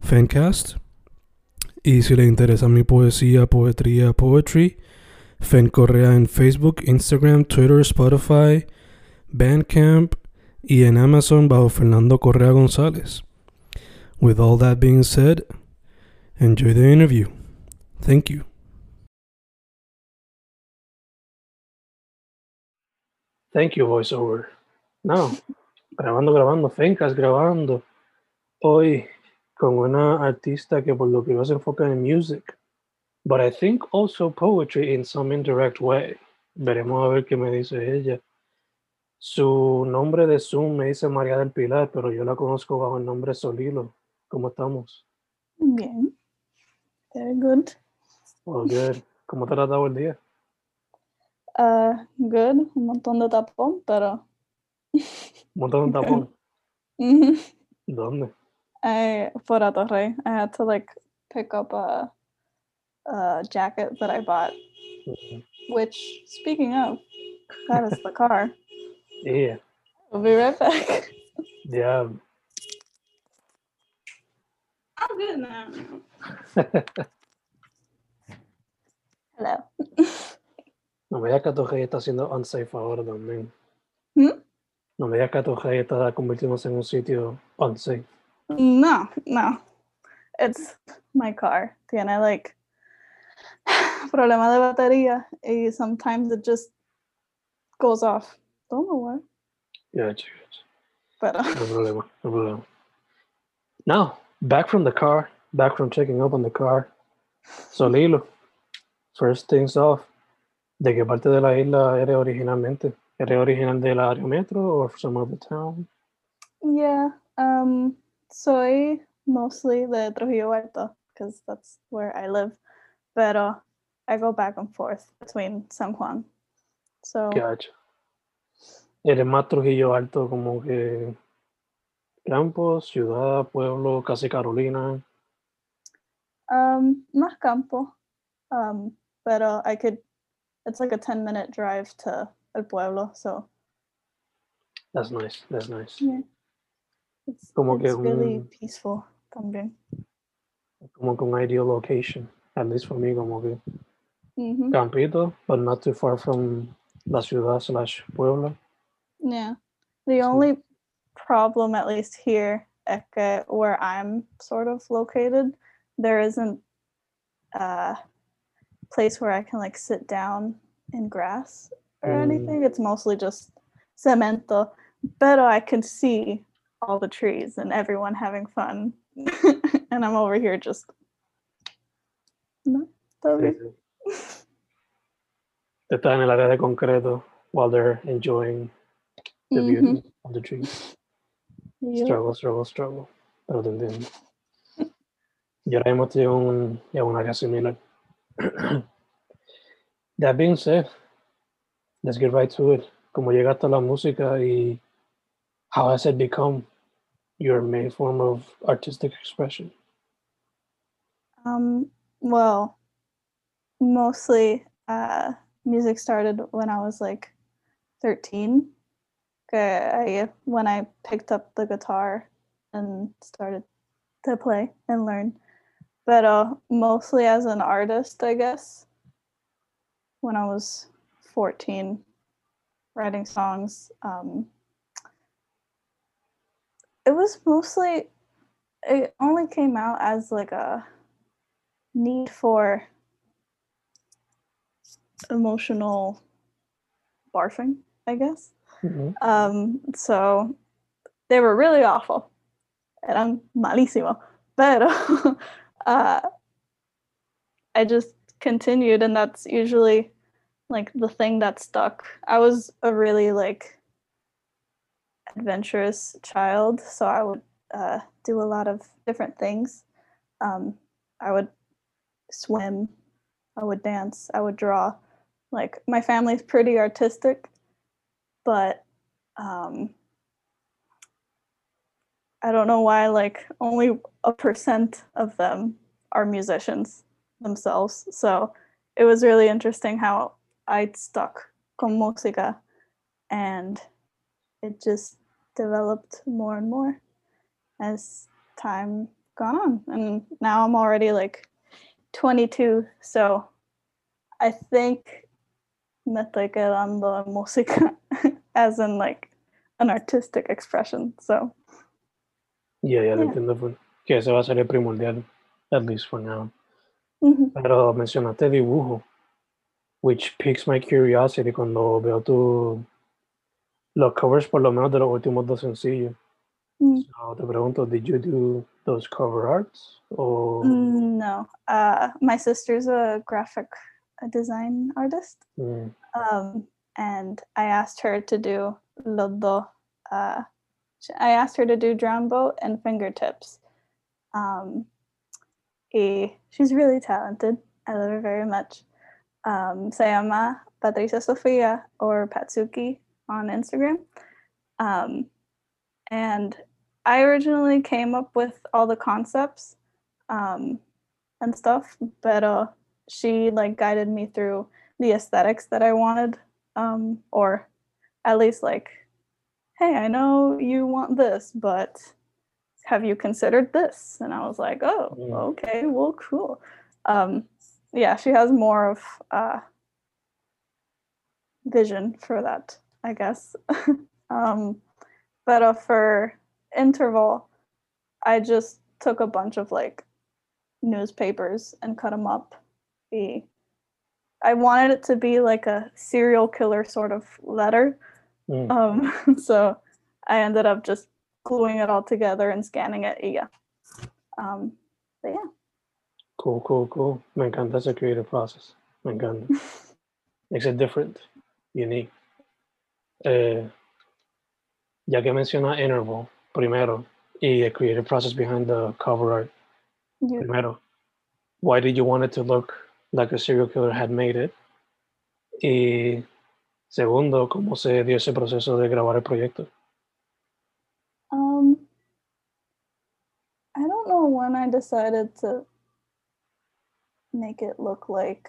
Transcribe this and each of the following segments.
Fancast. Y si le interesa mi poesía, poetría, poetry, Fen Correa en Facebook, Instagram, Twitter, Spotify, Bandcamp y en Amazon bajo Fernando Correa González. With all that being said, enjoy the interview. Thank you. Thank you, voiceover. No, grabando, grabando, Fencas grabando. Hoy con una artista que por lo que veo se enfoca en music, but I think also poetry in some indirect way. Veremos a ver qué me dice ella. Su nombre de Zoom me dice María del Pilar, pero yo la conozco bajo el nombre Solilo. ¿Cómo estamos? Bien. Very good. Oh, good. ¿Cómo te ha dado el día? Uh, good. Un montón de tapón, pero. Un montón de tapón. ¿Dónde? I for a Torrey. I had to like pick up a, a jacket that I bought. Which, speaking of, that is the car. Yeah. We'll be right back. Yeah. I'm good now. Hello. No me digas que tu rey está haciendo unsafe ahora también. Hmm? No me digas que tu rey está convirtiéndose en un sitio unsafe. No, no. It's my car. Tiene like problema de batería y sometimes it just goes off. Don't know why, Yeah, chicos. pero No problema, no problema. Now, back from the car, back from checking up on the car. Solilo, first things off, ¿de qué parte de la isla eres originalmente? ¿Eres original del área metro or some other town? yeah, um, soy mostly de Trujillo Alto because that's where I live, pero I go back and forth between San Juan. So Gotcha. Eres más Trujillo Alto como que campo, ciudad, pueblo, casi Carolina. um, más campo, um, pero I could. It's like a ten minute drive to El Pueblo, so That's nice, that's nice. yeah, it's, Como que it's really un- peaceful también. Como que un ideal location, at least for me, como que Mhm. campito, but not too far from la ciudad slash pueblo. Yeah. The So- only problem, at least here, where I'm sort of located, there isn't a place where I can like sit down in grass or Mm. anything. It's mostly just cemento. But I can see all the trees and everyone having fun. and I'm over here just. No, Sí, sí. Estás en el área de concreto while they're enjoying the beauty mm-hmm. of the trees. Yep. Struggle, struggle, struggle. Pero te entiendo. Yo ahora mismo estoy en un, en un área similar. That being said, let's get right to it. Como llegaste a la música y how has it become your main form of artistic expression? Um, well, mostly uh, music started when I was like 13. I, when I picked up the guitar and started to play and learn. But uh, mostly as an artist, I guess, when I was 14, writing songs. Um, it was mostly it only came out as like a need for emotional barfing, I guess. Mhm. Um, so they were really awful. Eran malísimo. Pero uh, I just continued, and that's usually like the thing that stuck. I was a really like adventurous child, so I would uh, do a lot of different things. Um, I would swim, I would dance, I would draw. Like my family's pretty artistic, but um, I don't know why like only a percent of them are musicians themselves. So it was really interesting how I stuck con música and it just developed more and more as time gone on. And now I'm already like 22, so I think me estoy quedando en música as in like an artistic expression. So yeah lo Yeah. entiendo. full. Que ese va a ser el primordial, at least for now. mhm. Pero mencionaste dibujo, which piques my curiosity cuando veo tu, los covers, por lo menos de los últimos dos sencillos. Mm. So, te pregunto, did you do those cover arts? O, Mm, no, uh, my sister's a graphic design artist. Mm, um, and I asked her to do lodo. Uh, I asked her to do drum boat and fingertips. Um, y she's really talented. I love her very much. Um, se llama Patricia Sofia or Patsuki on Instagram. Um, and I originally came up with all the concepts um, and stuff, but uh, she like guided me through the aesthetics that I wanted, um, or at least like, hey, I know you want this, but have you considered this? And I was like, oh, okay, well, cool. Um, yeah, she has more of uh, vision for that, I guess. um, but uh, for interval, I just took a bunch of like newspapers and cut them up. The I wanted it to be like a serial killer sort of letter. mm. Um, so I ended up just gluing it all together and scanning it. Yeah. Um, but yeah. Cool, cool, cool. Me that's a creative process. Encanta. Makes it different, unique. Eh, ya que menciona Interval primero y the creative process behind the cover art You, primero, why did you want it to look like a serial killer had made it? Y segundo, ¿cómo se dio ese proceso de grabar el proyecto? um, I don't know when I decided to make it look like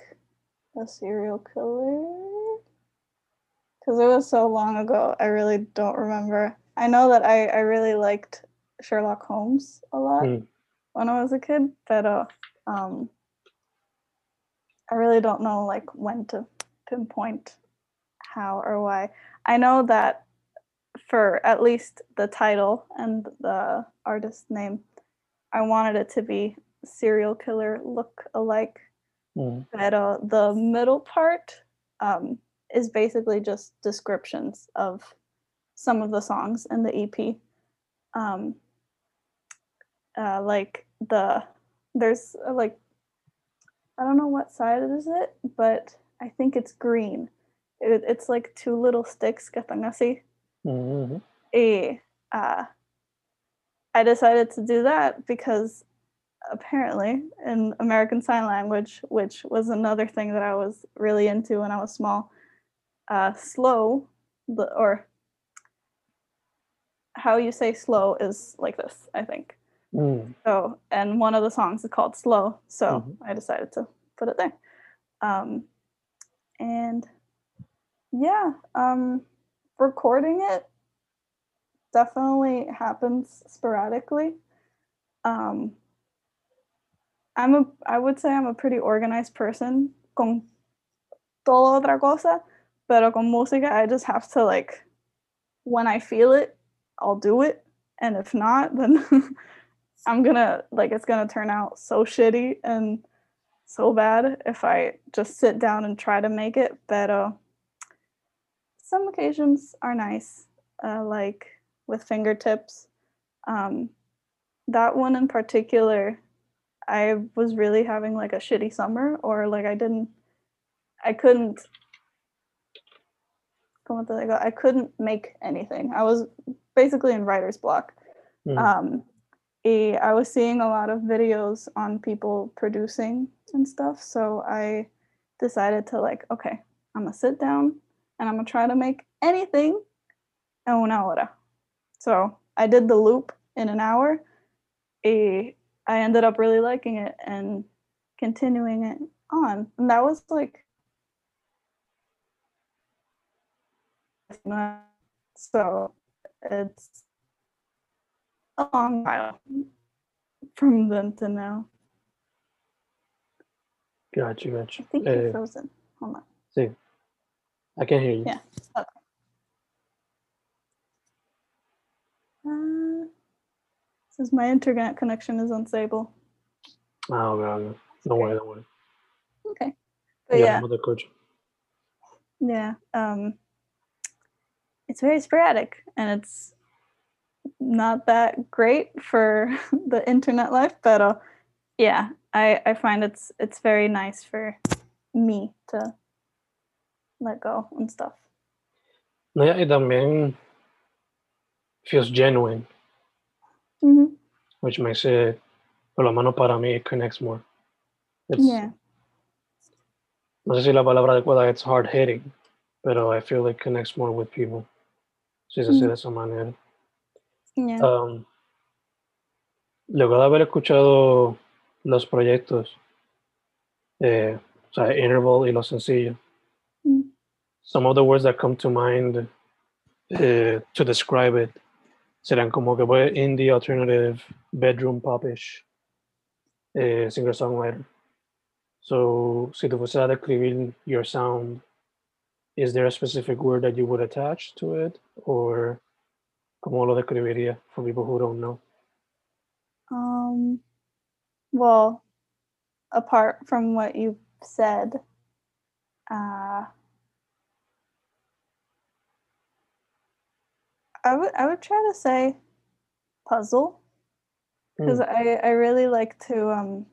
a serial killer. Because it was so long ago, I really don't remember. I know that I, I really liked Sherlock Holmes a lot Mm. when I was a kid, but uh, um, I really don't know like when to pinpoint how or why. I know that for at least the title and the artist name, I wanted it to be serial killer look alike. Mm, But uh, the middle part um, is basically just descriptions of some of the songs in the EP. Um, uh, like the there's uh, like I don't know what side is it, but I think it's green. It, it's like two little sticks así. mhm, Y, uh, I decided to do that because apparently in American Sign Language, which was another thing that I was really into when I was small, uh, slow, or how you say slow is like this, I think. mm. So, and one of the songs is called Slow. So Mhm. I decided to put it there. Um, and yeah, um, recording it definitely happens sporadically. Um, I'm a, I would say I'm a pretty organized person con todo otra cosa, pero con música, I just have to like, when I feel it, I'll do it. And if not, then I'm gonna like it's gonna turn out so shitty and so bad if I just sit down and try to make it. Uh, some occasions are nice, uh, like with fingertips. Um, that one in particular, I was really having like a shitty summer, or like I didn't, I couldn't. Como te digo, I couldn't make anything. I was basically in writer's block. Mm. Um, I was seeing a lot of videos on people producing and stuff. So I decided to like, okay, I'm gonna sit down and I'm gonna try to make anything en una hora. So I did the loop in an hour. I ended up really liking it and continuing it on. And that was like so it's a long while from then to now. Got Gotcha, gotcha. I think you're frozen. Hold on. See, I can hear you. Yeah. Okay. Uh, says my internet connection is unstable. Oh, okay. Don't worry, don't worry. Okay. But yeah, no te escucho. yeah. Um, it's very sporadic and it's not that great for the internet life, but uh, yeah, I I find it's it's very nice for me to let go and stuff. No, y también feels genuine, hmm which makes it, por lo menos para mí, it connects more. It's, Yeah. No sé si la palabra adecuada es hard hitting, pero I feel it connects more with people. Si se hace de esa manera. Yeah. Um, luego de haber escuchado los proyectos, eh, o sea, Interval y Lo Sencillo, Mm. some of the words that come to mind eh, to describe it serán como que fue indie, alternative, bedroom popish, eh, singer-songwriter. So, si tú fueras a describir your sound, is there a specific word that you would attach to it? Or ¿cómo lo describiría for people who don't know? Um, well, apart from what you've said, uh, I would I would try to say puzzle because I I really like to um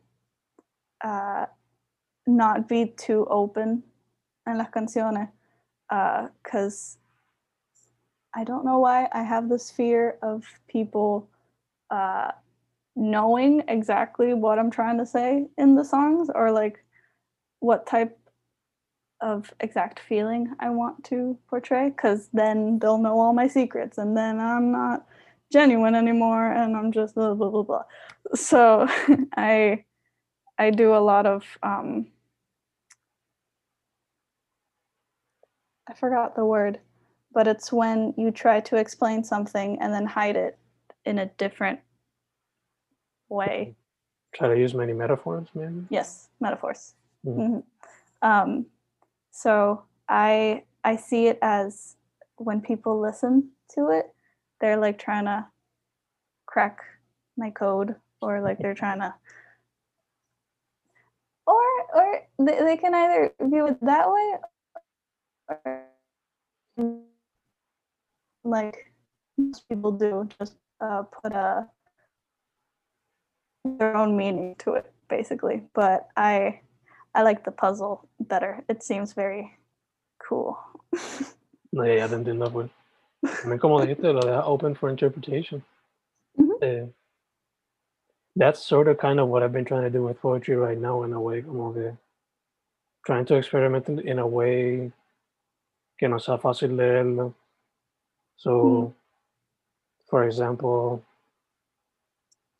uh not be too open en las canciones because I don't know why I have this fear of people uh knowing exactly what I'm trying to say in the songs or like what type of exact feeling I want to portray because then they'll know all my secrets and then I'm not genuine anymore and I'm just blah blah blah blah. So I I do a lot of um I forgot the word, but it's when you try to explain something and then hide it in a different way. Try to use many metaphors, maybe? Yes, metaphors. Mhm. Mhm. Um, so I I see it as when people listen to it, they're like trying to crack my code, or like they're trying to, or or they, they can either view it that way, like most people do, just uh, put a their own meaning to it, basically. But I I like the puzzle better. It seems very cool. No, ya, ya te entiendo, pues. También como dijiste, lo deja open for interpretation. Mhm. Eh, that's sort of kind of what I've been trying to do with poetry right now in a way, como que trying to experiment in a way que no sea fácil leerlo. So, for example,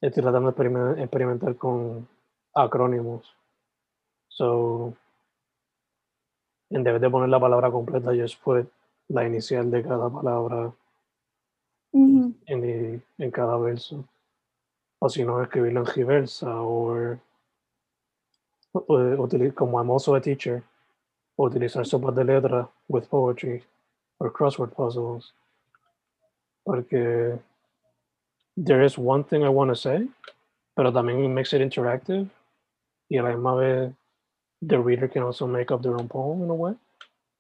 estoy tratando de experimen- experimentar con acrónimos. So, en vez de poner la palabra completa, just put la inicial de cada palabra Mhm. en, el- en cada verso. O si no, escribirlo en reversa o como I'm also a teacher, utilizar sopas de letra with poetry or crossword puzzles. Porque there is one thing I want to say, pero también makes it interactive. Y a la misma vez, the reader can also make up their own poem in a way.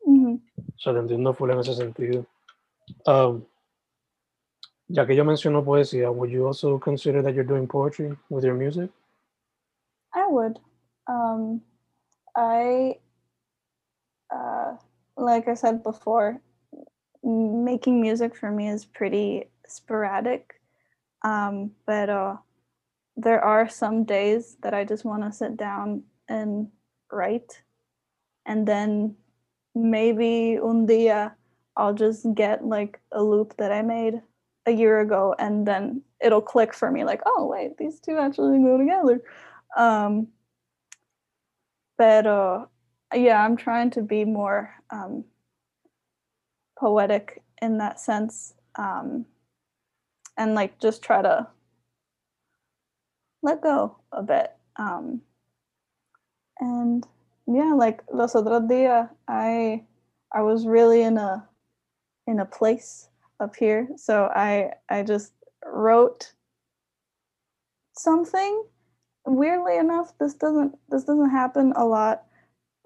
Mhm. O sea, te entiendo full en ese sentido. Um, ya que yo menciono poesía, would you also consider that you're doing poetry with your music? I would. Um, I, like I said before, making music for me is pretty sporadic. Um, but uh, there are some days that I just want to sit down and write. And then maybe un día I'll just get like a loop that I made a year ago and then it'll click for me like, oh, wait, these two actually go together. Um, but uh, yeah, I'm trying to be more um, poetic in that sense, um, and like just try to let go a bit. Um, and yeah, like los otros días, I I was really in a in a place up here, so I I just wrote something weirdly enough this doesn't this doesn't happen a lot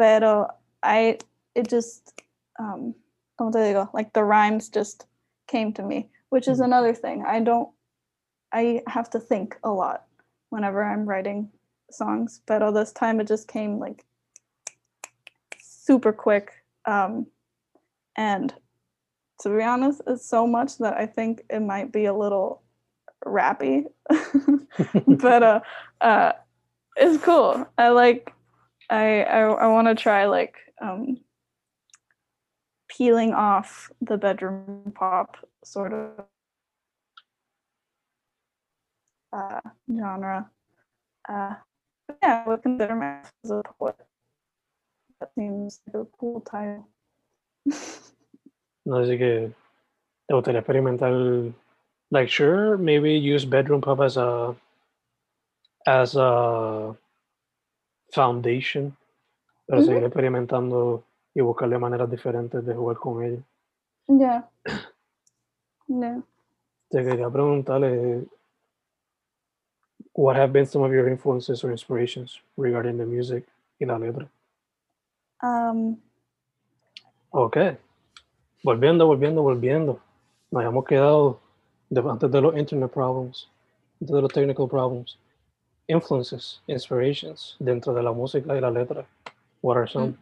but uh, i it just um como te digo, like the rhymes just came to me which is Mhm. another thing. I don't i have to think a lot whenever i'm writing songs but all this time it just came like super quick um and to be honest it's so much that i think it might be a little rappy. But uh uh it's cool. I like i i, I want to try like um peeling off the bedroom pop sort of uh genre. Uh yeah i would consider myself as a poet. That seems like a cool title. No, así que te gustaría experimentar, like, sure, maybe use bedroom pop as a as a foundation, Ujú. seguir experimentando y buscarle maneras diferentes de jugar con ella. yeah yeah Te quería preguntarle, what have been some of your influences or inspirations regarding the music y la letra? um Ok. Volviendo, volviendo, volviendo. Nos habíamos quedado de- antes de los internet problems, antes de los technical problems. Influences, inspirations dentro de la música y la letra. What are some?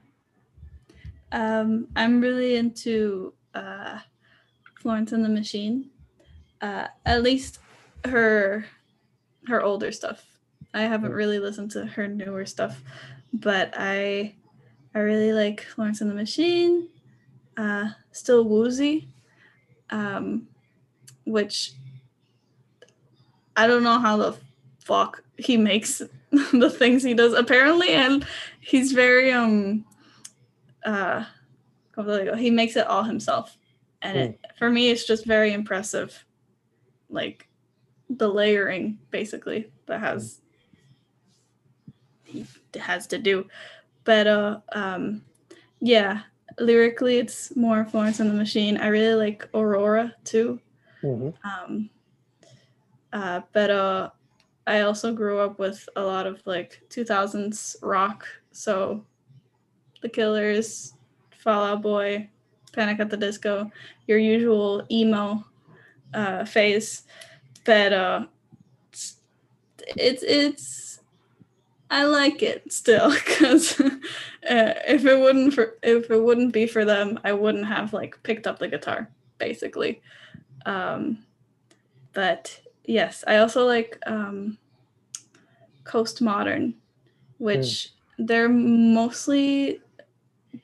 Um, I'm really into uh, Florence and the Machine. Uh, at least her her older stuff. I haven't Mm. really listened to her newer stuff, but I I really like Florence and the Machine. Uh, still woozy, um, which I don't know how the fuck he makes the things he does. Apparently, and he's very um uh he makes it all himself. And it, for me it's just very impressive like the layering basically that has he has to do. But uh um yeah lyrically it's more florence and the machine. I really like aurora too. Mhm. um uh but uh i also grew up with a lot of like 2000s rock. So the killers fall out boy panic at the disco your usual emo uh phase. But uh it's it's, i like it still because uh, if it wouldn't for if it wouldn't be for them i wouldn't have like picked up the guitar basically. Um but yes i also like um coast modern which they're mostly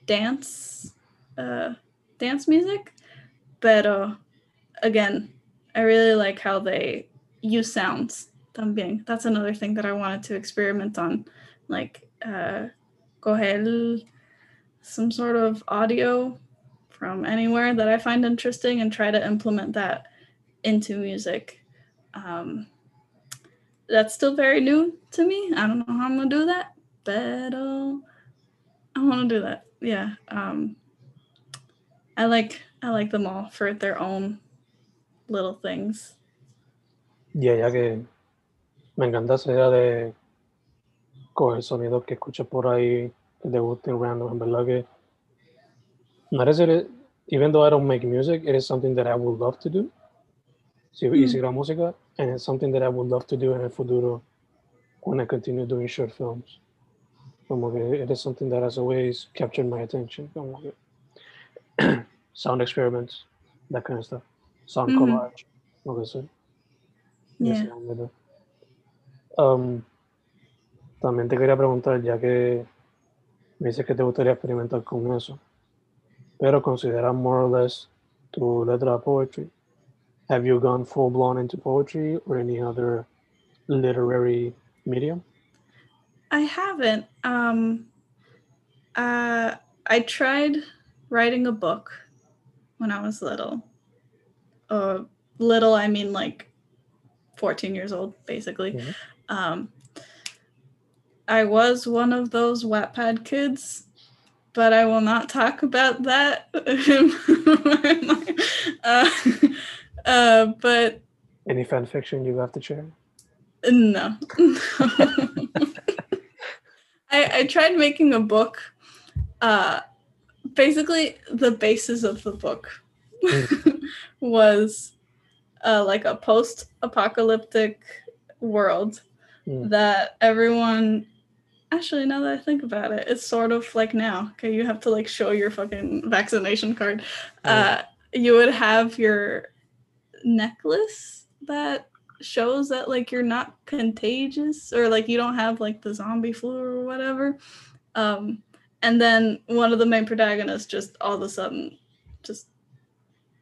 dance uh dance music but uh again i really like how they use sounds. También that's another thing that i wanted to experiment on like uh coger some sort of audio from anywhere that i find interesting and try to implement that into music um that's still very new to me i don't know how i'm gonna do that but uh, i want to do that yeah um i like i like them all for their own little things Yeah, ella que Me encanta esa idea de coger sonidos que escuchas por ahí que te gusten random. En verdad que not as it, even though I don't make music, it is something that I would love to do. Si Mm. hiciera música, and it's something that I would love to do en el futuro when I continue doing short films. Como que it is something that has always captured my attention. Como que sound experiments, that kind of stuff. Sound Mhm. collage, lo que sea. Yeah. Um, también te quería preguntar, ya que me dices que te gustaría experimentar con eso, pero consideras more or less tu letra poetry. Have you gone full blown into poetry or any other literary medium? I haven't. Um, uh, I tried writing a book when I was little. Uh, little, I mean like 14 years old, basically. Mhm. Um, I was one of those Wattpad kids, but I will not talk about that. uh, uh, but Any fan fiction you have to share? no. I, I tried making a book. Uh, basically, the basis of the book was uh, like a post apocalyptic world Mm. that everyone. Actually, now that I think about it, it's sort of like now. Okay, you have to like show your fucking vaccination card. Uh, you would have your necklace that shows that like you're not contagious or like you don't have like the zombie flu or whatever. Um, and then one of the main protagonists just all of a sudden just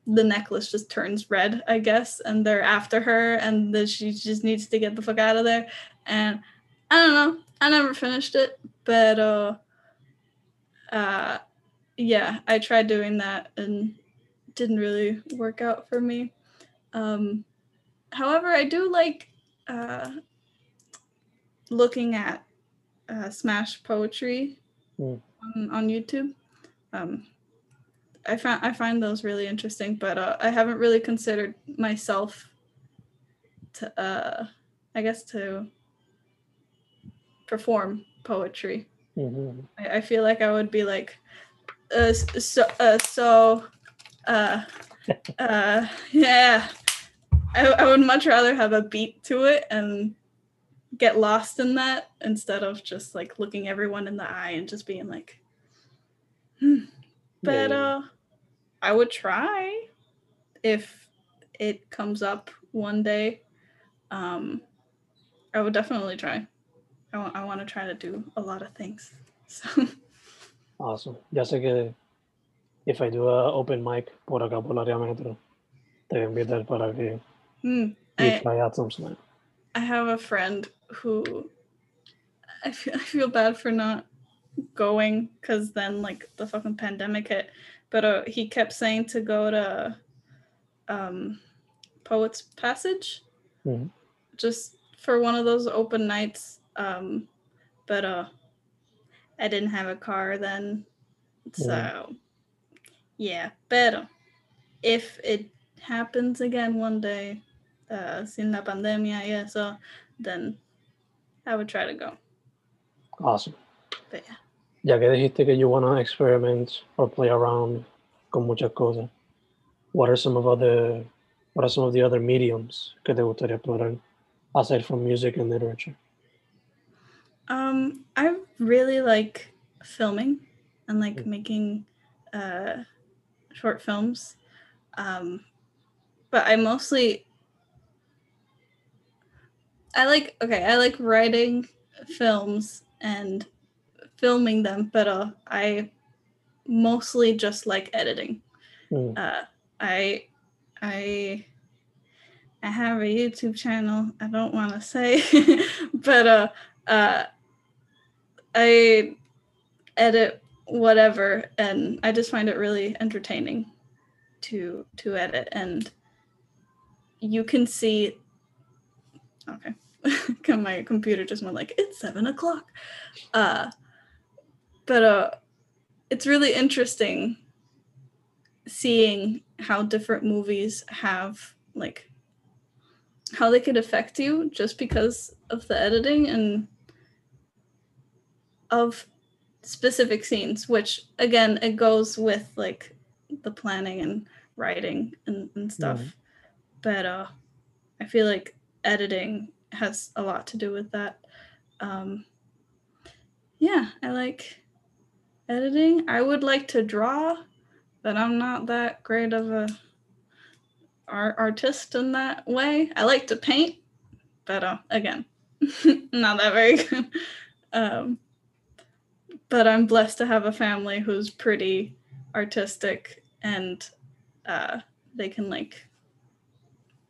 the necklace just turns red, I guess, and they're after her and then she just needs to get the fuck out of there. And I don't know. I never finished it, but uh uh yeah, I tried doing that and didn't really work out for me. Um, however, I do like uh, looking at uh, Smash poetry Mm. on, on YouTube. Um, I found I find those really interesting, but uh, I haven't really considered myself to, uh, I guess, to perform poetry. Mhm. I, I feel like I would be like, uh, so, uh, so, uh, uh, yeah. I, I would much rather have a beat to it and get lost in that instead of just like looking everyone in the eye and just being like, hmm. But Yeah. uh, I would try if it comes up one day. Um, I would definitely try. I want, I want to try to do a lot of things. So. Awesome. Ya sé que if I do a open mic por acá por la área metro, te voy a invitar para que Hmm. I, try out some. I have a friend who I feel, I feel bad for not going because then like the fucking pandemic hit. But uh, he kept saying to go to um, Poets Passage Mhm. just for one of those open nights. Um, but uh, I didn't have a car then, so yeah. But if it happens again one day, uh, sin la pandemia y eso, then I would try to go. Awesome. But yeah. Ya que dijiste que you wanna experiment or play around con muchas cosas, what are some of other what are some of the other mediums que te gustaría explorar aside from music and literature? Um, I really like filming and like Mm. making uh, short films. Um, but I mostly I like okay, I like writing films and filming them, but uh, I mostly just like editing. Mm. Uh, I I I have a YouTube channel. I don't want to say, but uh, uh, I edit whatever, and I just find it really entertaining to to edit, and you can see. Okay, my computer just went like it's seven o'clock. Uh, but uh, it's really interesting seeing how different movies have like how they could affect you just because of the editing and of specific scenes which again it goes with like the planning and writing and, and stuff Mhm. but uh i feel like editing has a lot to do with that. Um yeah i like editing. I would like to draw but i'm not that great of a art artist in that way. I like to paint but uh, again not that very good. Um but i'm blessed to have a family who's pretty artistic and uh they can like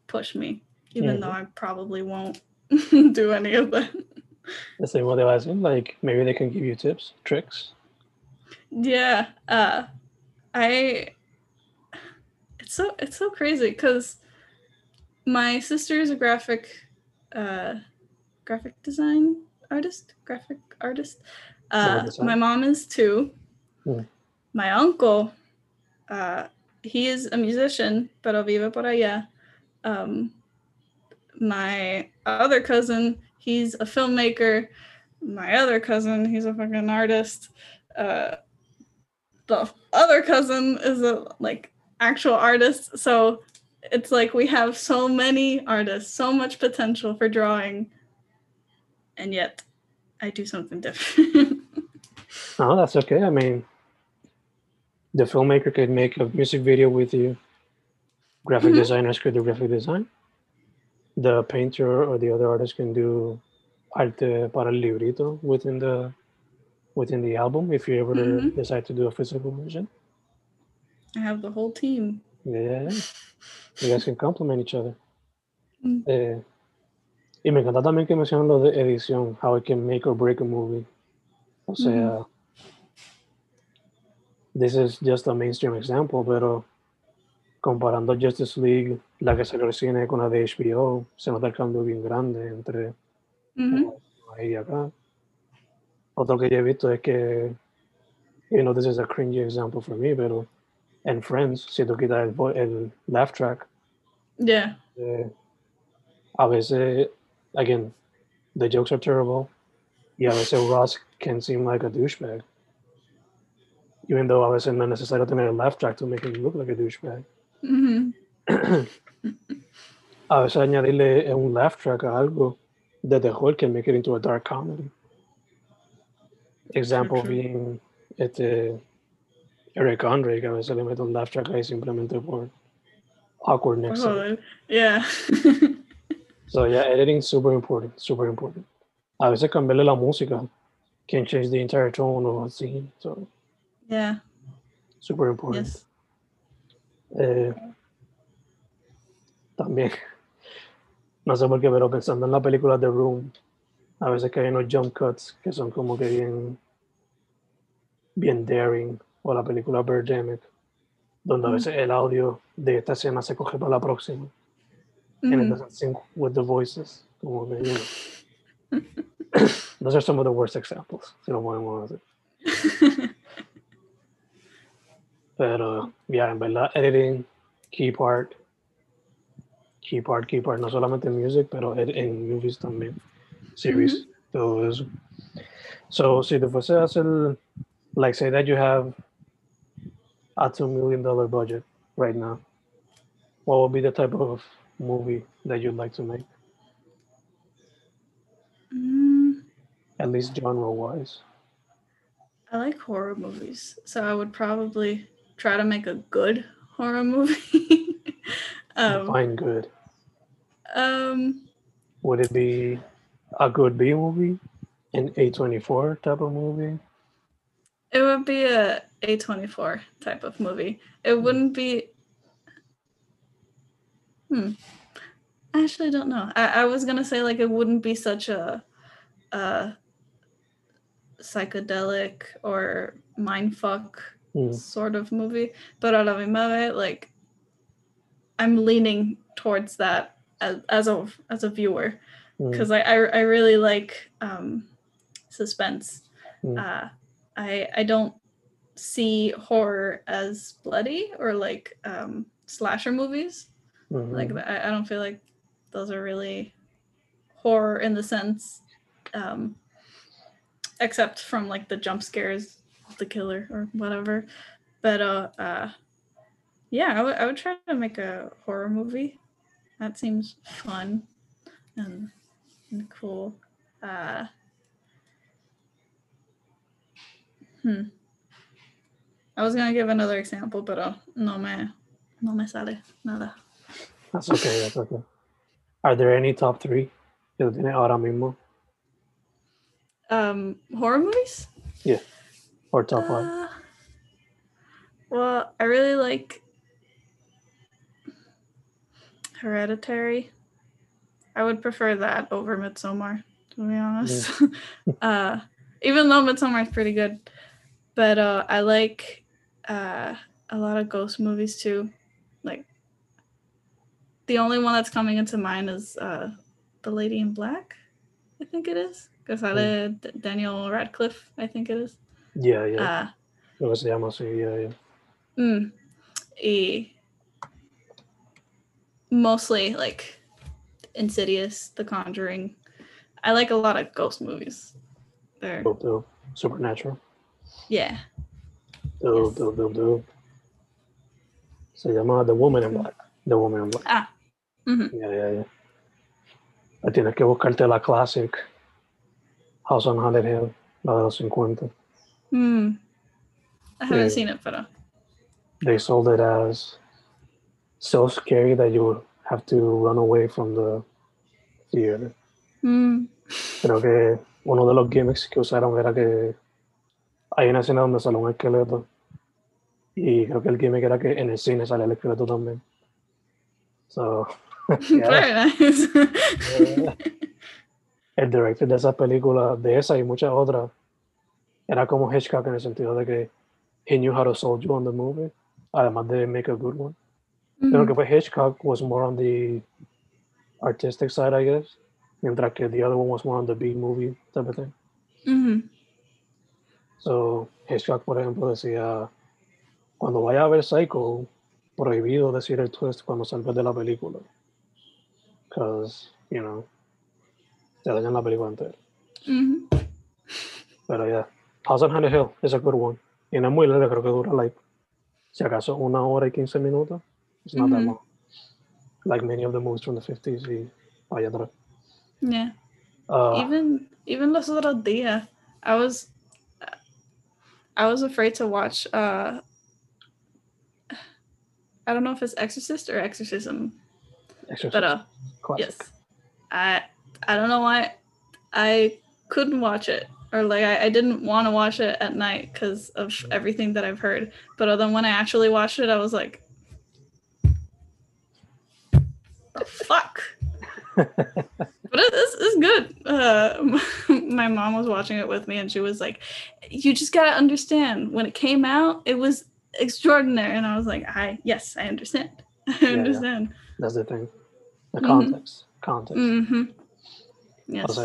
push me even though i probably won't do any of that The same what they was in, like maybe they can give you tips, tricks. Yeah, uh I it's so it's so crazy cuz my sister is a graphic uh graphic design artist, graphic artist. Uh my mom is too. Hmm. My uncle uh he is a musician, pero vive por allá. Um my other cousin, he's a filmmaker. My other cousin, he's a fucking artist. Uh the other cousin is a like actual artist so it's like we have so many artists so much potential for drawing and yet i do something different No, that's okay. I mean, the filmmaker could make a music video with you. Graphic Mhm. designers could do graphic design. The painter or the other artist can do arte para el librito within the within the album if you ever Mhm. decide to do a physical version. i have the whole team Yeah, you guys can complement each other. Mm. Eh, y me encanta también que mencionan lo de edición, how it can make or break a movie. O sea, this is just a mainstream example, pero comparando Justice League, la que salió al cine con la de HBO, se nota el cambio bien grande entre Mhm. ahí y acá. Otro que yo he visto es que, you know, this is a cringy example for me, pero en Friends, si tú quitas el, el laugh track, yeah eh, a veces, again, the jokes are terrible, y a veces Ross can seem like a douchebag. Even though a veces no es necesario tener el laugh track to make him look like a douchebag. A veces añadirle un laugh track a algo de terror can make it into a dark comedy. Example true. being este Eric Andre, que a veces le mete un laugh track ahí simplemente por awkwardness. Oh, yeah So yeah, editing is super important, super important. A veces cambiarle la música can change the entire tone of a scene. So yeah super important. yes Eh, también, no sé por qué, pero pensando en la película The Room, a veces que hay unos jump cuts que son como que bien, bien daring, o la película Birdemic, donde a veces el audio de esta escena se coge para la próxima, and it doesn't sync with the voices. Como que, you know. Those are some of the worst examples, si lo podemos decir. Pero, ya, en verdad, editing, key part, key part, key part, no solamente en music, pero en movies también, series, todo eso. So, si te fuese a hacer, like, say that you have a $2 million budget right now, what would be the type of movie that you'd like to make, Mm, at least genre-wise? i like horror movies so i would probably try to make a good horror movie um, Define good. um Would it be a good B movie, an A24 type of movie? It would be a A24 type of movie. It wouldn't be. Hmm. I actually don't know. I, I was gonna say like it wouldn't be such a, a psychedelic or mindfuck Mm. sort of movie, but a la vez, like I'm leaning towards that as, as a as a viewer Mm. because I, I I really like um, suspense. Mm. Uh, I I don't see horror as bloody or like um, slasher movies. Mhm. Like I, I don't feel like those are really horror in the sense, um, except from like the jump scares the killer or whatever. But uh, uh yeah, I would I would try to make a horror movie. That seems fun and, and cool. Uh, hmm. I was gonna give another example, but uh, no me no me sale nada. That's okay. That's okay. Are there any top three que tú tienes ahora mismo? Um, horror movies? Or top? Uh, well, I really like Hereditary. I would prefer that over Midsommar, to be honest. uh, even though Midsommar is pretty good, but uh, I like uh, a lot of ghost movies too. Like the only one that's coming into mind is uh, The Lady in Black. I think it is. Because I Mm. did Daniel Radcliffe. I think it is. Yeah, yeah. Uh, Creo que se llama así, yeah, yeah. Mm. Y mostly like Insidious, The Conjuring. I like a lot of ghost movies. They're Dope, dope. Supernatural. yeah. Dope, Yes. dope, dope, dope. Se llama The Woman in Mm. Black. The Woman in Black. Ah. Mhm. Yeah, yeah, yeah. Ah, Tienes que buscarte la classic House on Haunted Hill, la de los 50. Hmm. I haven't Yeah. seen it, but uh, They sold it as so scary that you would have to run away from the theater. mm. Creo que uno de los gimmicks que usaron era que hay una escena donde sale un esqueleto y creo que el gimmick era que en el cine sale el esqueleto también. So, yeah. very nice. Yeah. el director de esa película, de esa y muchas otras, era como Hitchcock en el sentido de que he knew how to sold you on the movie, además de make a good one. Pero Mhm. que fue Hitchcock was more on the artistic side, I guess, mientras que the other one was more on the B movie type of thing. Mhm. So, Hitchcock, por ejemplo, decía, cuando vaya a ver Psycho, prohibido decir el twist cuando salgas de la película. Because, you know, te dañan la película entera. Mhm. Pero ya, House on Haunted Hill is a good one. Y no es muy larga, creo que dura, like, si acaso una hora y 15 minutos. It's not that Mhm. long. Like many of the movies from the 50s y allá atrás. Yeah. Uh, even even los otros días, I was I was afraid to watch uh I don't know if it's Exorcist or Exorcism, Exorcist, but uh classic. yes. I I don't know why I couldn't watch it or like I, I didn't want to watch it at night because of everything that I've heard. But then when I actually watched it, I was like, the fuck. but it, it's, it's good. Uh, my mom was watching it with me, and she was like, "You just gotta understand. When it came out, it was extraordinary." And I was like, "I yes, I understand. I yeah. understand." That's the thing. The Mhm. context. Context. Mm-hmm. Yes.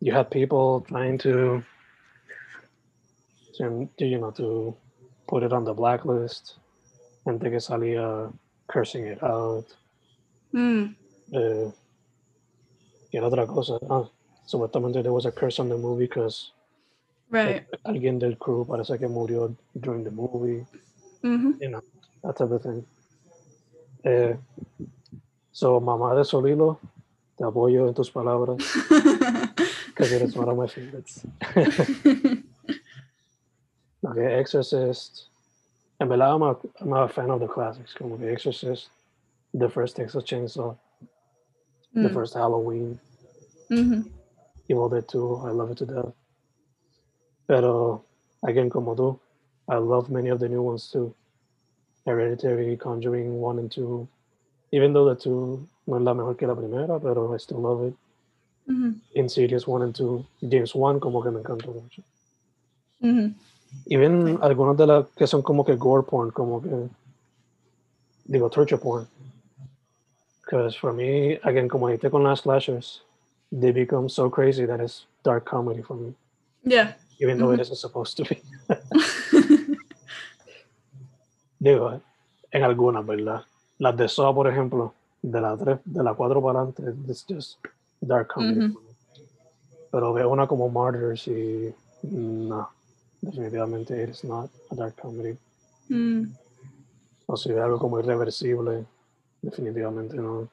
You had people trying to, to, you know, to put it on the blacklist. Que salía cursing it out. Mm. Y era otra cosa. Ah, supuestamente there was a curse on the movie because Right. alguien del crew parece que murió during the movie. Mm-hmm. you know, that type of thing. Eh, so, mamá de Solilo, te apoyo en tus palabras, because it is one of my favorites. okay, Exorcist. And verdad, I'm a, I'm a fan of the classics, como que Exorcist, the first Texas Chainsaw, the Mm. first Halloween, mm-hmm. Evil Dead 2, I love it to death. Pero, again, como tú, I love many of the new ones too. Hereditary, Conjuring 1 and 2. Even though the 2 no es la mejor que la primera, pero I still love it. Mm-hmm. Insidious 1 and 2. James 1 como que me encantó mucho. Mm-hmm. Even algunas de las que son como que gore porn, como que, digo, torture porn. Because for me, again, como dijiste con las slashers, they become so crazy that it's dark comedy for me. Yeah. even though it isn't supposed to be. Digo, en algunas, ¿verdad? Las de Saw, por ejemplo, de la 3, de la 4 para adelante, it's just dark comedy. Pero veo una como Martyrs y no, definitivamente it's not a dark comedy. Mm, O si veo algo como irreversible, definitivamente no.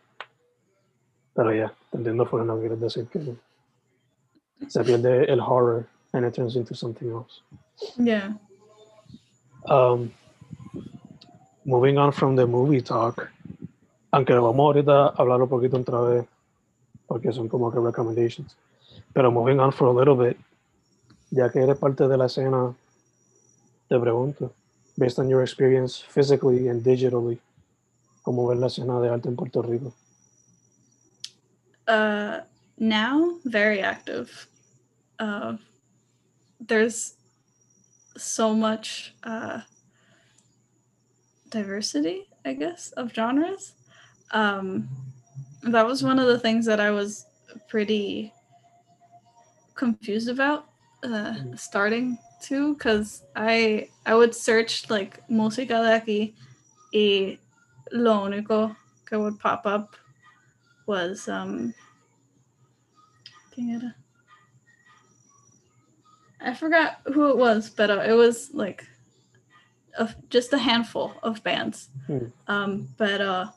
Pero ya, te entiendo por que quieres decir que se pierde el horror and it turns into something else. yeah. Um, moving on from the movie talk, aunque vamos ahorita a hablar un poquito otra vez, porque son como que recommendations. Pero moving on for a little bit, ya que eres parte de la escena, te pregunto, based on your experience physically and digitally, ¿cómo ves la escena de arte en Puerto Rico? uh now very active uh there's so much uh diversity i guess of genres um that was one of the things that i was pretty confused about uh Mm. starting to because i i would search like música de aquí y lo único que would pop up was um. I forgot who it was, but uh, it was like a, just a handful of bands. Hmm. Um, but uh,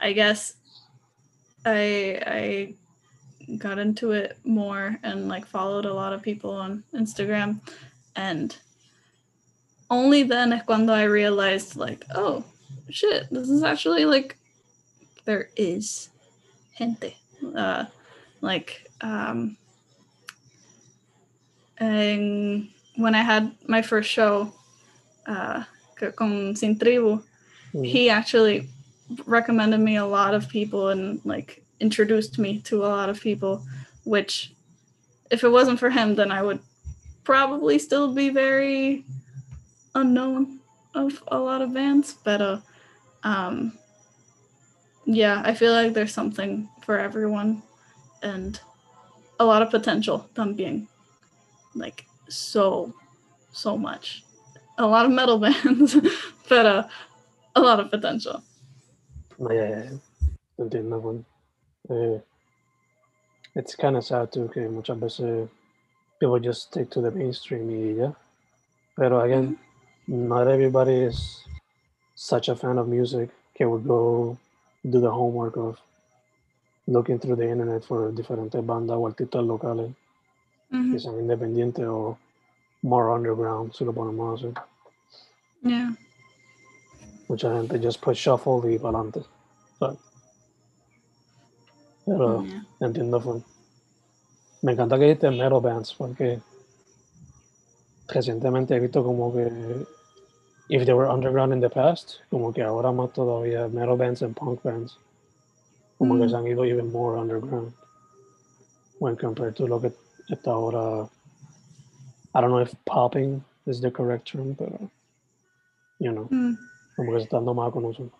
I guess I I got into it more and like followed a lot of people on Instagram, and only then cuando I realized like, oh shit, this is actually like there is gente. Uh, like um, and when I had my first show, uh, con Sin Tribu, Mm. he actually recommended me a lot of people and like introduced me to a lot of people, which if it wasn't for him, then I would probably still be very unknown of a lot of bands. But uh, um, yeah, I feel like there's something for everyone and a lot of potential también. Like so, so much. A lot of metal bands, but uh, a lot of potential. Ya, ya. Entiendo, pues. Eh, it's kind of sad too que muchas veces people just stick to the mainstream y ya. Pero again, not everybody is such a fan of music que would go do the homework of looking through the internet for diferentes bandas o artistas locales Mhm. que sean independientes o more underground, si lo ponemos así. Yeah. Mucha gente just put shuffle y para adelante. Pero yeah. entiendo full. Me encanta que dijiste metal bands porque recientemente he visto como que if they were underground in the past, como que ahora más todavía metal bands and punk bands como que Mm. se han ido even more underground when compared to lo que está ahora I don't know if popping is the correct term, pero you know, Mm. Como que se dando más a conocer.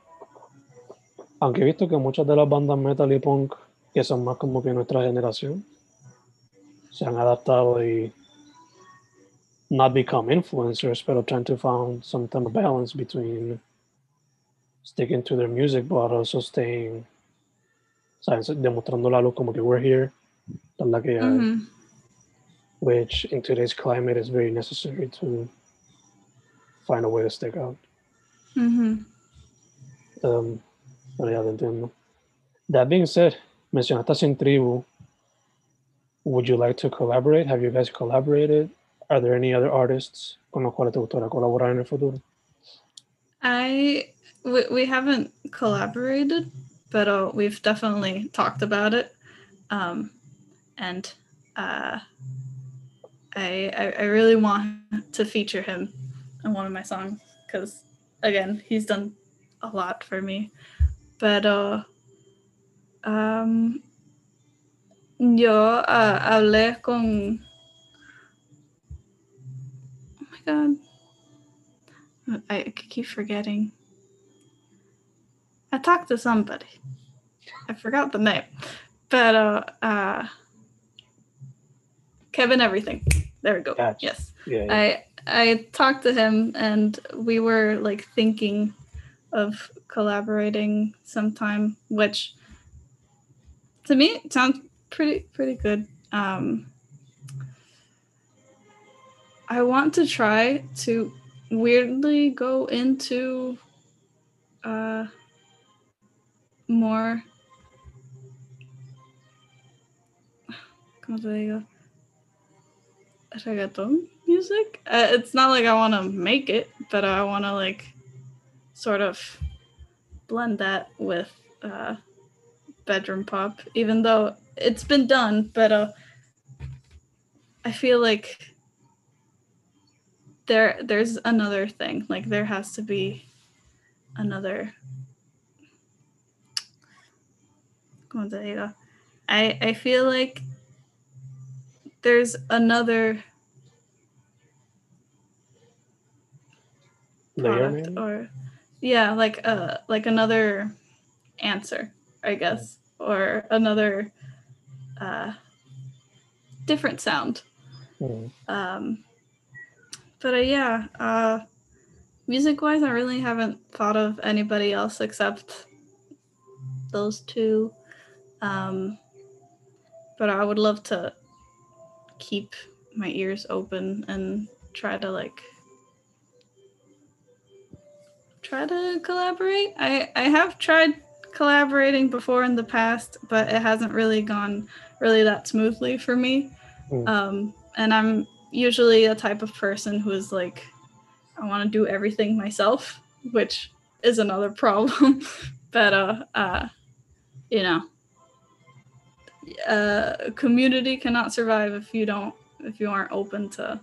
Aunque he visto que muchas de las bandas metal y punk, que son más como que nuestra generación, se han adaptado y not become influencers, pero trying to find some type of balance between sticking to their music, but also staying, ¿sabes? demostrando la luz como que we're here, la que hay, Mhm. which in today's climate is very necessary to find a way to stick out. Um, pero ya te entiendo. That being said, mencionaste Sin Tribu. Would you like to collaborate? Have you guys collaborated? Are there any other artists con los cuales te gustaría colaborar en el futuro? I we, we haven't collaborated, but uh, we've definitely talked about it. Um, and uh, I, I I really want to feature him in one of my songs because again he's done a lot for me. But uh, um, yo uh, hablé con. Oh my god. I I keep forgetting. I talked to somebody. I forgot the name. But uh uh Kevin everything. There we go. Gotcha. Yes. Yeah, yeah. I I talked to him and we were like thinking of collaborating sometime, which to me sounds pretty pretty good. Um, I want to try to weirdly go into uh, more. ¿Cómo te digo? Reggaeton music. Uh, it's not like I want to make it, but I want to like sort of blend that with uh, bedroom pop, even though it's been done. But uh, I feel like there there's another thing. Like there has to be another. I I feel like there's another product or yeah like uh like another answer i guess or another uh different sound. Mm. um but uh, yeah uh music wise i really haven't thought of anybody else except those two. Um but i would love to keep my ears open and try to like try to collaborate. I i have tried collaborating before in the past but it hasn't really gone really that smoothly for me. Mm. um and i'm usually a type of person who is like i want to do everything myself which is another problem. But uh uh you know uh, a community cannot survive if you don't if you aren't open to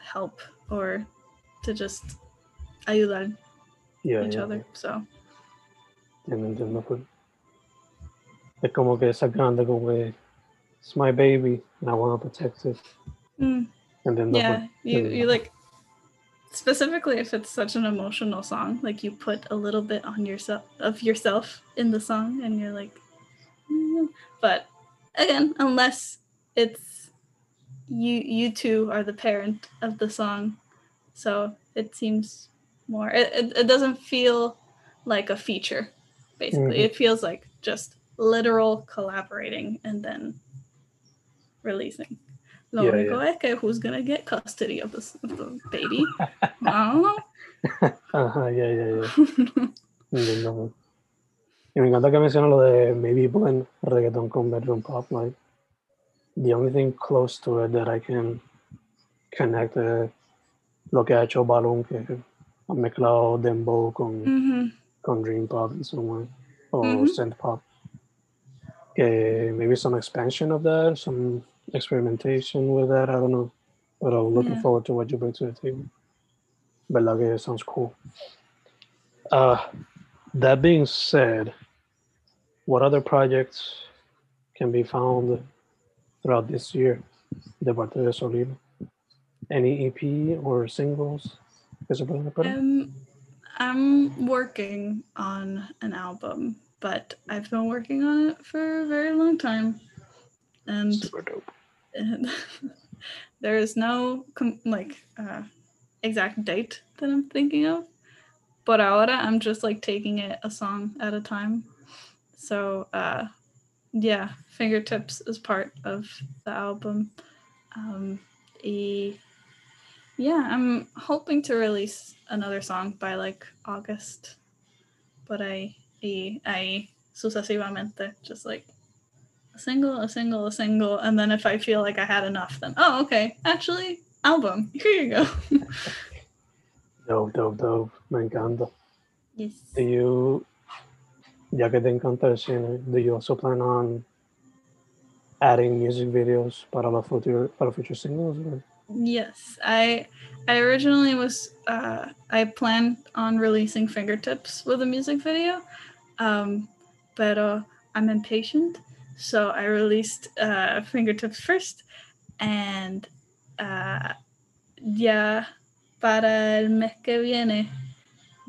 help or to just ayudar Yeah, each yeah, other so Entiendo, entiendo full. Es como que esas ganas de como que it's my baby and I want to protect it. mm, Entiendo yeah you you like specifically if it's such an emotional song like you put a little bit on yourself of yourself in the song and you're like "Mm." but again unless it's you you two are the parent of the song so it seems more it, it, it doesn't feel like a feature basically Mhm. it feels like just literal collaborating and then releasing Lo Yeah, único es who's gonna get custody of this of the baby? I don't Ajá, ya, ya, ya. know. Y me encanta que mencionas lo de maybe blend reggaeton con bedroom pop. Like, the only thing close to it that I can connect es lo que ha hecho Balún, que ha mezclado dembow con, Mhm. con dream pop in some way, or Mhm. synth pop. Que maybe some expansion of that, some experimentation with that. I don't know, but I'm looking Yeah. forward to what you bring to the table. Verdad que sounds cool. Uh, that being said, what other projects can be found throughout this year de parte de Solilo? Any EP or singles se? Um, I'm working on an album, but I've been working on it for a very long time, and Super dope. and there is no com- like uh, exact date that I'm thinking of. But ahora I'm just like taking it a song at a time. So uh, yeah, fingertips is part of the album. Um, y- yeah, I'm hoping to release another song by like August. But I I, I sucesivamente just like a single, a single, a single, and then if I feel like I had enough, then oh okay, actually album. Here you go. Dope, dope, dope. Me encanta. yes. Do you, ya que te encanta el cine, do you also plan on adding music videos para los future, para future singles? Or? Yes, I I originally was uh, I planned on releasing fingertips with a music video, um, but uh, I'm impatient, so I released uh, fingertips first, and uh, ya para el mes que viene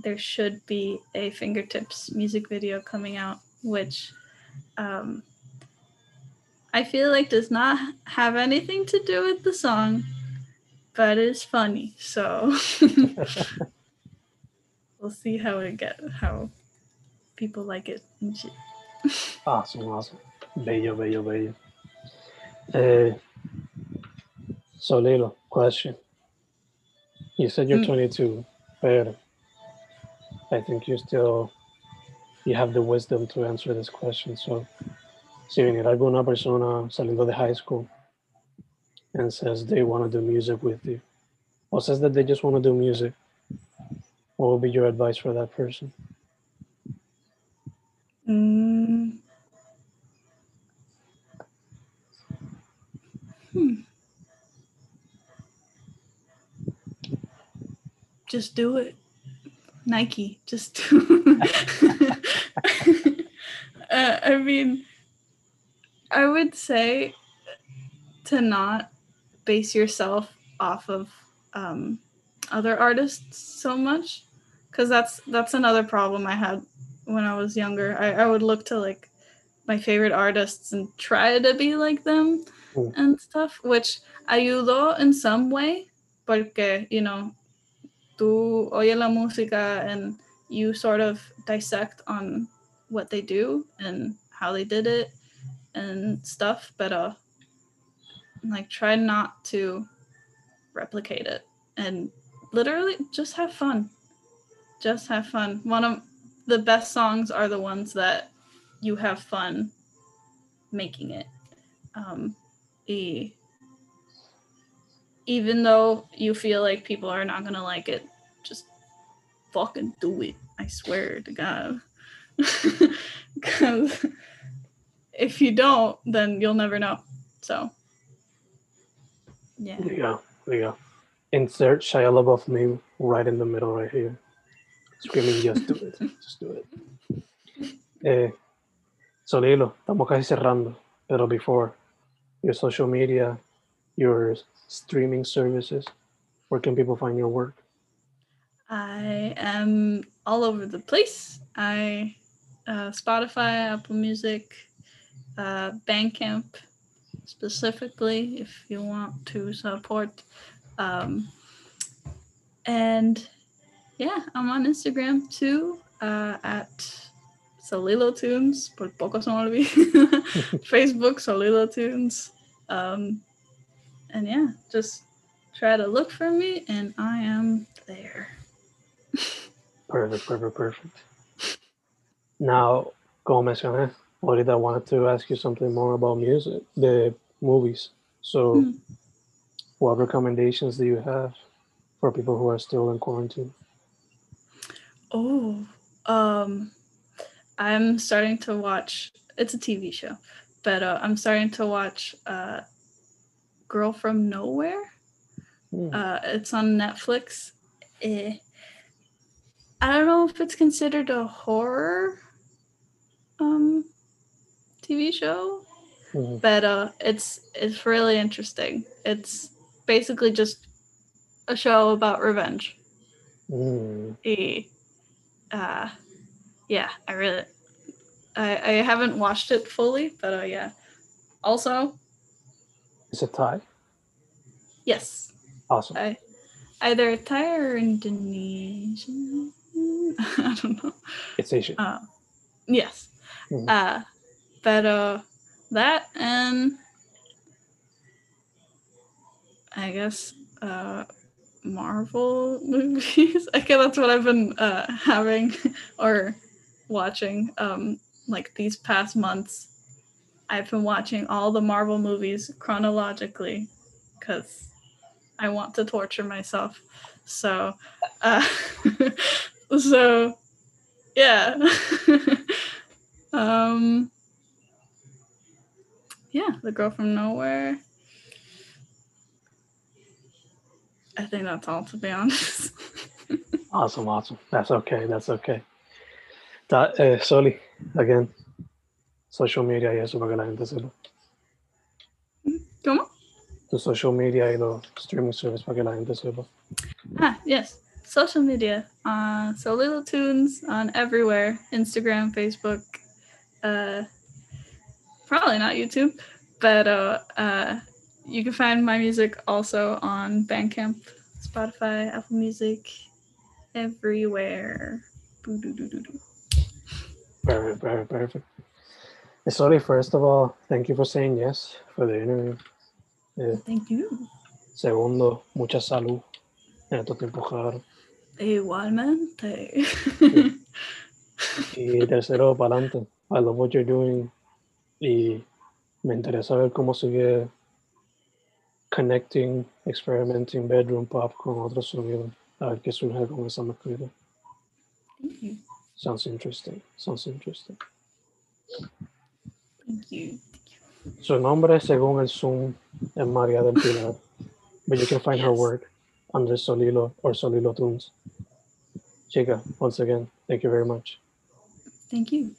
there should be a fingertips music video coming out, which um, I feel like does not have anything to do with the song but it's funny. So we'll see how it get how people like it and shit. Awesome, awesome. Bello, bello, bello. Uh, so, Lilo, question. You said you're Mm. 22, but I think you still you have the wisdom to answer this question. So, si viniera alguna persona saliendo de high school and says they want to do music with you, or says that they just want to do music, what would be your advice for that person? Mm. Hmm. Just do it. Nike, just uh, I mean, I would say to not base yourself off of um, other artists so much because that's that's another problem I had when I was younger. I, I would look to like my favorite artists and try to be like them Mm. and stuff, which ayudó in some way, porque, you know, tú oyes la música and you sort of dissect on what they do and how they did it and stuff, but uh, like try not to replicate it and literally just have fun. Just have fun. One of the best songs are the ones that you have fun making it. Um, e- even though you feel like people are not gonna like it, just fucking do it. I swear to God. Because if you don't, then you'll never know. So, yeah. There you go. There you go. Insert Shia LaBeouf meme right in the middle, right here. Screaming, just do it. Just do it. Eh, so, Lilo, estamos casi cerrando. Pero before, your social media, your streaming services, where can people find your work? I am all over the place. I uh, Spotify, Apple Music, uh, Bandcamp, specifically if you want to support. Um, and yeah, I'm on Instagram too uh, at Solilo Tunes. Por poco se. Facebook Solilo Tunes. Um, and yeah, just try to look for me, and I am there. Perfect, perfect, perfect. Now, como mencioné, ahorita I wanted to ask you something more about music, the movies. So, Hmm. what recommendations do you have for people who are still in quarantine? Oh, um, I'm starting to watch. It's a TV show, but uh, I'm starting to watch uh, "Girl from Nowhere." Hmm. Uh, it's on Netflix. Eh, I don't know if it's considered a horror um, TV show, Mhm. but uh, it's it's really interesting. It's basically just a show about revenge. Mm. Eh, uh, yeah, I really, I I haven't watched it fully, but uh, yeah. Also, Is it Thai? yes, Awesome. I either Thai or Indonesian. I don't know. It's Asian. Uh, yes. Mhm. Uh, but uh, that and I guess uh, Marvel movies. I guess that's what I've been uh, having or watching. Um, like these past months, I've been watching all the Marvel movies chronologically because I want to torture myself. So, uh, so yeah. um, yeah, the girl from nowhere. I think that's all, to be honest. Awesome, awesome. That's okay. That's okay. That, eh, Soli, again, social media y eso para que la gente sepa. ¿Cómo? Tu social media y los streaming service para que la gente sepa. Ah, yes. Social media. Uh, so Solilo Tunes on everywhere Instagram, Facebook, uh, probably not YouTube, but uh, uh, you can find my music also on Bandcamp, Spotify, Apple Music, everywhere. Perfect, perfect, perfect. Sorry, first of all, thank you for saying yes for the interview. Eh, Thank you. segundo, mucha salud en estos tiempos. Igualmente. Y tercero, para adelante. I love what you're doing. Y me interesa ver cómo sigue connecting, experimenting bedroom pop con otros sonidos. A ver qué surge con esa mezclita. Thank you. Sounds interesting. Sounds interesting. Thank you. Su nombre, según el Zoom, es María del Pilar. But you can find her work under Solilo or Solilo Tunes. Chica, once again, thank you very much. Thank you.